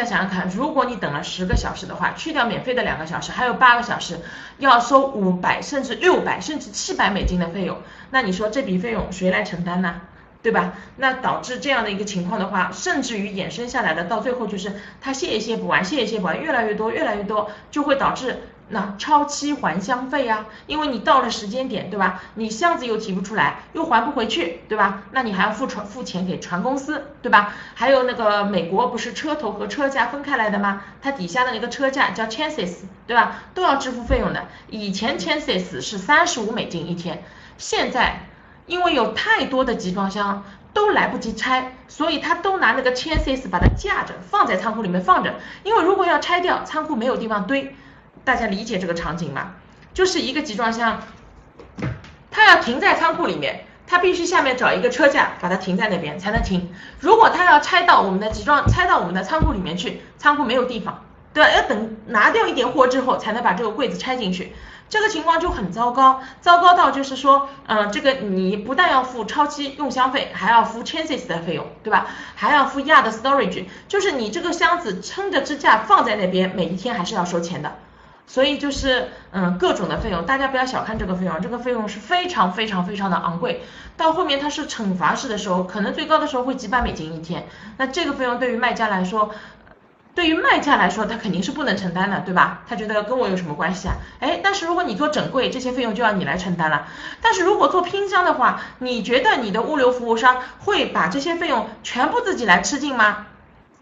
再想想看，如果你等了十个小时的话，去掉免费的两个小时，还有八个小时，要收五百甚至六百甚至七百美金的费用，那你说这笔费用谁来承担呢？对吧？那导致这样的一个情况的话，甚至于衍生下来的，到最后就是他卸也卸不完，卸也卸不完，越来越多，越来越多，就会导致。那超期还箱费啊，因为你到了时间点，对吧？你箱子又提不出来，又还不回去，对吧？那你还要付船付钱给船公司，对吧？还有那个美国不是车头和车架分开来的吗？它底下的那个车架叫 chassis，对吧？都要支付费用的。以前 chassis 是三十五美金一天，现在因为有太多的集装箱都来不及拆，所以他都拿那个 chassis 把它架着放在仓库里面放着，因为如果要拆掉，仓库没有地方堆。大家理解这个场景吗？就是一个集装箱，它要停在仓库里面，它必须下面找一个车架把它停在那边才能停。如果它要拆到我们的集装，拆到我们的仓库里面去，仓库没有地方，对吧？要等拿掉一点货之后，才能把这个柜子拆进去。这个情况就很糟糕，糟糕到就是说，嗯，这个你不但要付超期用箱费，还要付 chassis 的费用，对吧？还要付亚的 storage，就是你这个箱子撑着支架放在那边，每一天还是要收钱的。所以就是，嗯，各种的费用，大家不要小看这个费用，这个费用是非常非常非常的昂贵。到后面它是惩罚式的时候，可能最高的时候会几百美金一天。那这个费用对于卖家来说，对于卖家来说，他肯定是不能承担的，对吧？他觉得跟我有什么关系啊？哎，但是如果你做整柜，这些费用就要你来承担了。但是如果做拼箱的话，你觉得你的物流服务商会把这些费用全部自己来吃进吗？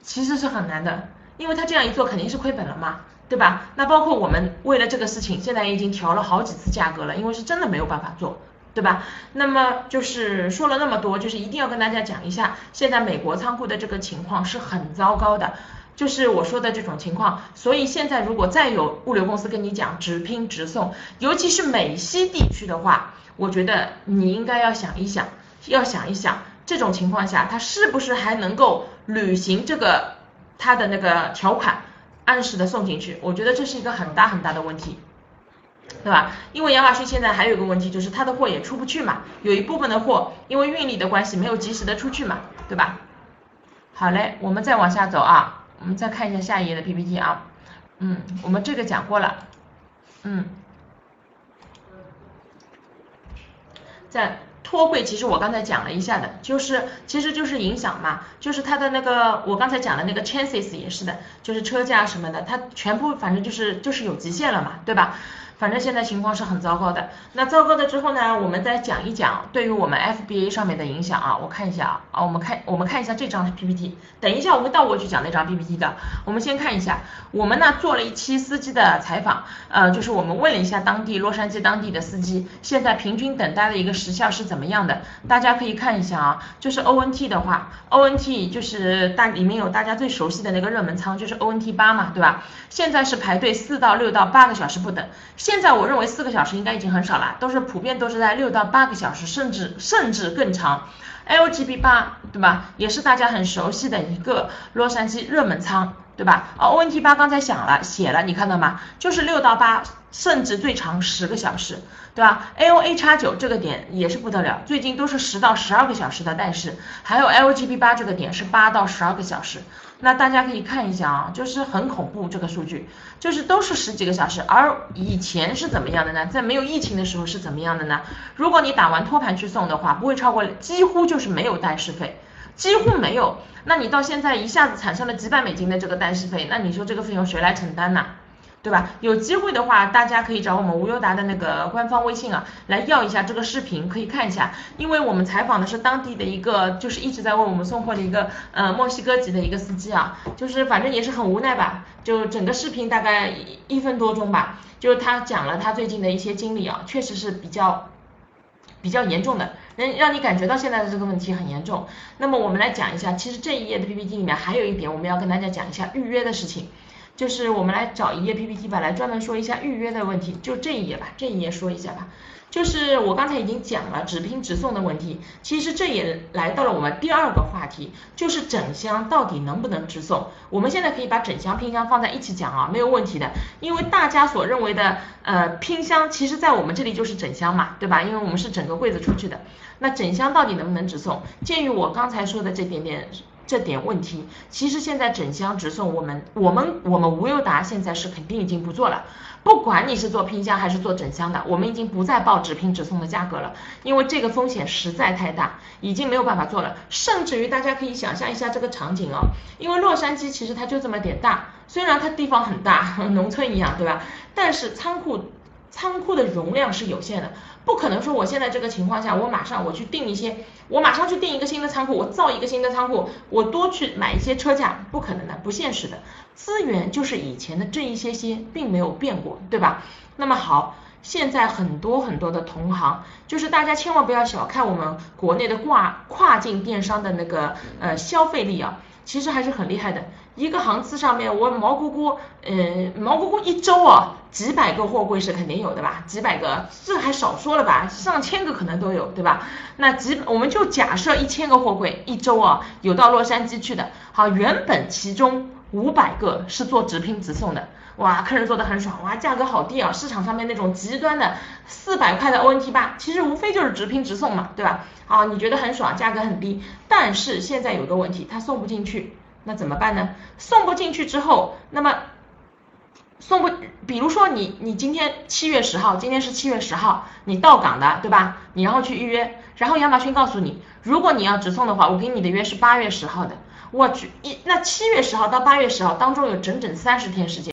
其实是很难的，因为他这样一做肯定是亏本了嘛。对吧？那包括我们为了这个事情，现在已经调了好几次价格了，因为是真的没有办法做，对吧？那么就是说了那么多，就是一定要跟大家讲一下，现在美国仓库的这个情况是很糟糕的，就是我说的这种情况。所以现在如果再有物流公司跟你讲直拼直送，尤其是美西地区的话，我觉得你应该要想一想，要想一想这种情况下，他是不是还能够履行这个他的那个条款？按时的送进去，我觉得这是一个很大很大的问题，对吧？因为亚马逊现在还有一个问题，就是它的货也出不去嘛，有一部分的货因为运力的关系没有及时的出去嘛，对吧？好嘞，我们再往下走啊，我们再看一下下一页的 PPT 啊，嗯，我们这个讲过了，嗯，在。托柜其实我刚才讲了一下的，就是其实就是影响嘛，就是它的那个我刚才讲的那个 chances 也是的，就是车价什么的，它全部反正就是就是有极限了嘛，对吧？反正现在情况是很糟糕的。那糟糕的之后呢，我们再讲一讲对于我们 FBA 上面的影响啊。我看一下啊，啊，我们看我们看一下这张 PPT。等一下我会倒过去讲那张 PPT 的。我们先看一下，我们呢做了一期司机的采访，呃，就是我们问了一下当地洛杉矶当地的司机，现在平均等待的一个时效是怎么样的？大家可以看一下啊，就是 ONT 的话，ONT 就是大里面有大家最熟悉的那个热门仓，就是 ONT 八嘛，对吧？现在是排队四到六到八个小时不等。现在我认为四个小时应该已经很少了，都是普遍都是在六到八个小时，甚至甚至更长。LGB 八对吧，也是大家很熟悉的一个洛杉矶热门仓，对吧？啊，ONT 八刚才想了写了，你看到吗？就是六到八，甚至最长十个小时，对吧？AOA 叉九这个点也是不得了，最近都是十到十二个小时的，但是还有 LGB 八这个点是八到十二个小时。那大家可以看一下啊，就是很恐怖这个数据，就是都是十几个小时，而以前是怎么样的呢？在没有疫情的时候是怎么样的呢？如果你打完托盘去送的话，不会超过，几乎就就是没有代试费，几乎没有。那你到现在一下子产生了几百美金的这个代试费，那你说这个费用谁来承担呢？对吧？有机会的话，大家可以找我们无忧达的那个官方微信啊，来要一下这个视频，可以看一下。因为我们采访的是当地的一个，就是一直在为我们送货的一个，呃，墨西哥籍的一个司机啊，就是反正也是很无奈吧。就整个视频大概一分多钟吧，就是他讲了他最近的一些经历啊，确实是比较比较严重的，能让你感觉到现在的这个问题很严重。那么我们来讲一下，其实这一页的 PPT 里面还有一点，我们要跟大家讲一下预约的事情。就是我们来找一页 PPT 吧，来专门说一下预约的问题，就这一页吧，这一页说一下吧。就是我刚才已经讲了只拼直送的问题，其实这也来到了我们第二个话题，就是整箱到底能不能直送？我们现在可以把整箱拼箱放在一起讲啊，没有问题的，因为大家所认为的呃拼箱，其实在我们这里就是整箱嘛，对吧？因为我们是整个柜子出去的，那整箱到底能不能直送？鉴于我刚才说的这点点。这点问题。其实现在整箱直送，我们我们我们无忧达现在是肯定已经不做了。不管你是做拼箱还是做整箱的，我们已经不再报直拼直送的价格了，因为这个风险实在太大，已经没有办法做了。甚至于大家可以想象一下这个场景哦，因为洛杉矶其实它就这么点大，虽然它地方很大，农村一样，对吧？但是仓库。仓库的容量是有限的，不可能说我现在这个情况下，我马上我去订一些，我马上去订一个新的仓库，我造一个新的仓库，我多去买一些车架，不可能的，不现实的。资源就是以前的这一些些，并没有变过，对吧？那么好，现在很多很多的同行，就是大家千万不要小看我们国内的跨跨境电商的那个呃消费力啊。其实还是很厉害的，一个航次上面，我毛姑姑，嗯，毛姑姑一周啊，几百个货柜是肯定有的吧？几百个，这还少说了吧？上千个可能都有，对吧？那几，我们就假设一千个货柜一周啊，有到洛杉矶去的。好，原本其中五百个是做直拼直送的，哇，客人做的很爽，哇，价格好低啊！市场上面那种极端的四百块的 ONT 八，其实无非就是直拼直送嘛，对吧？啊，你觉得很爽，价格很低，但是现在有个问题，它送不进去，那怎么办呢？送不进去之后，那么送不，比如说你你今天七月十号，今天是七月十号，你到港的，对吧？你然后去预约，然后亚马逊告诉你，如果你要直送的话，我给你的约是八月十号的，我去一那七月十号到八月十号当中有整整三十天时间。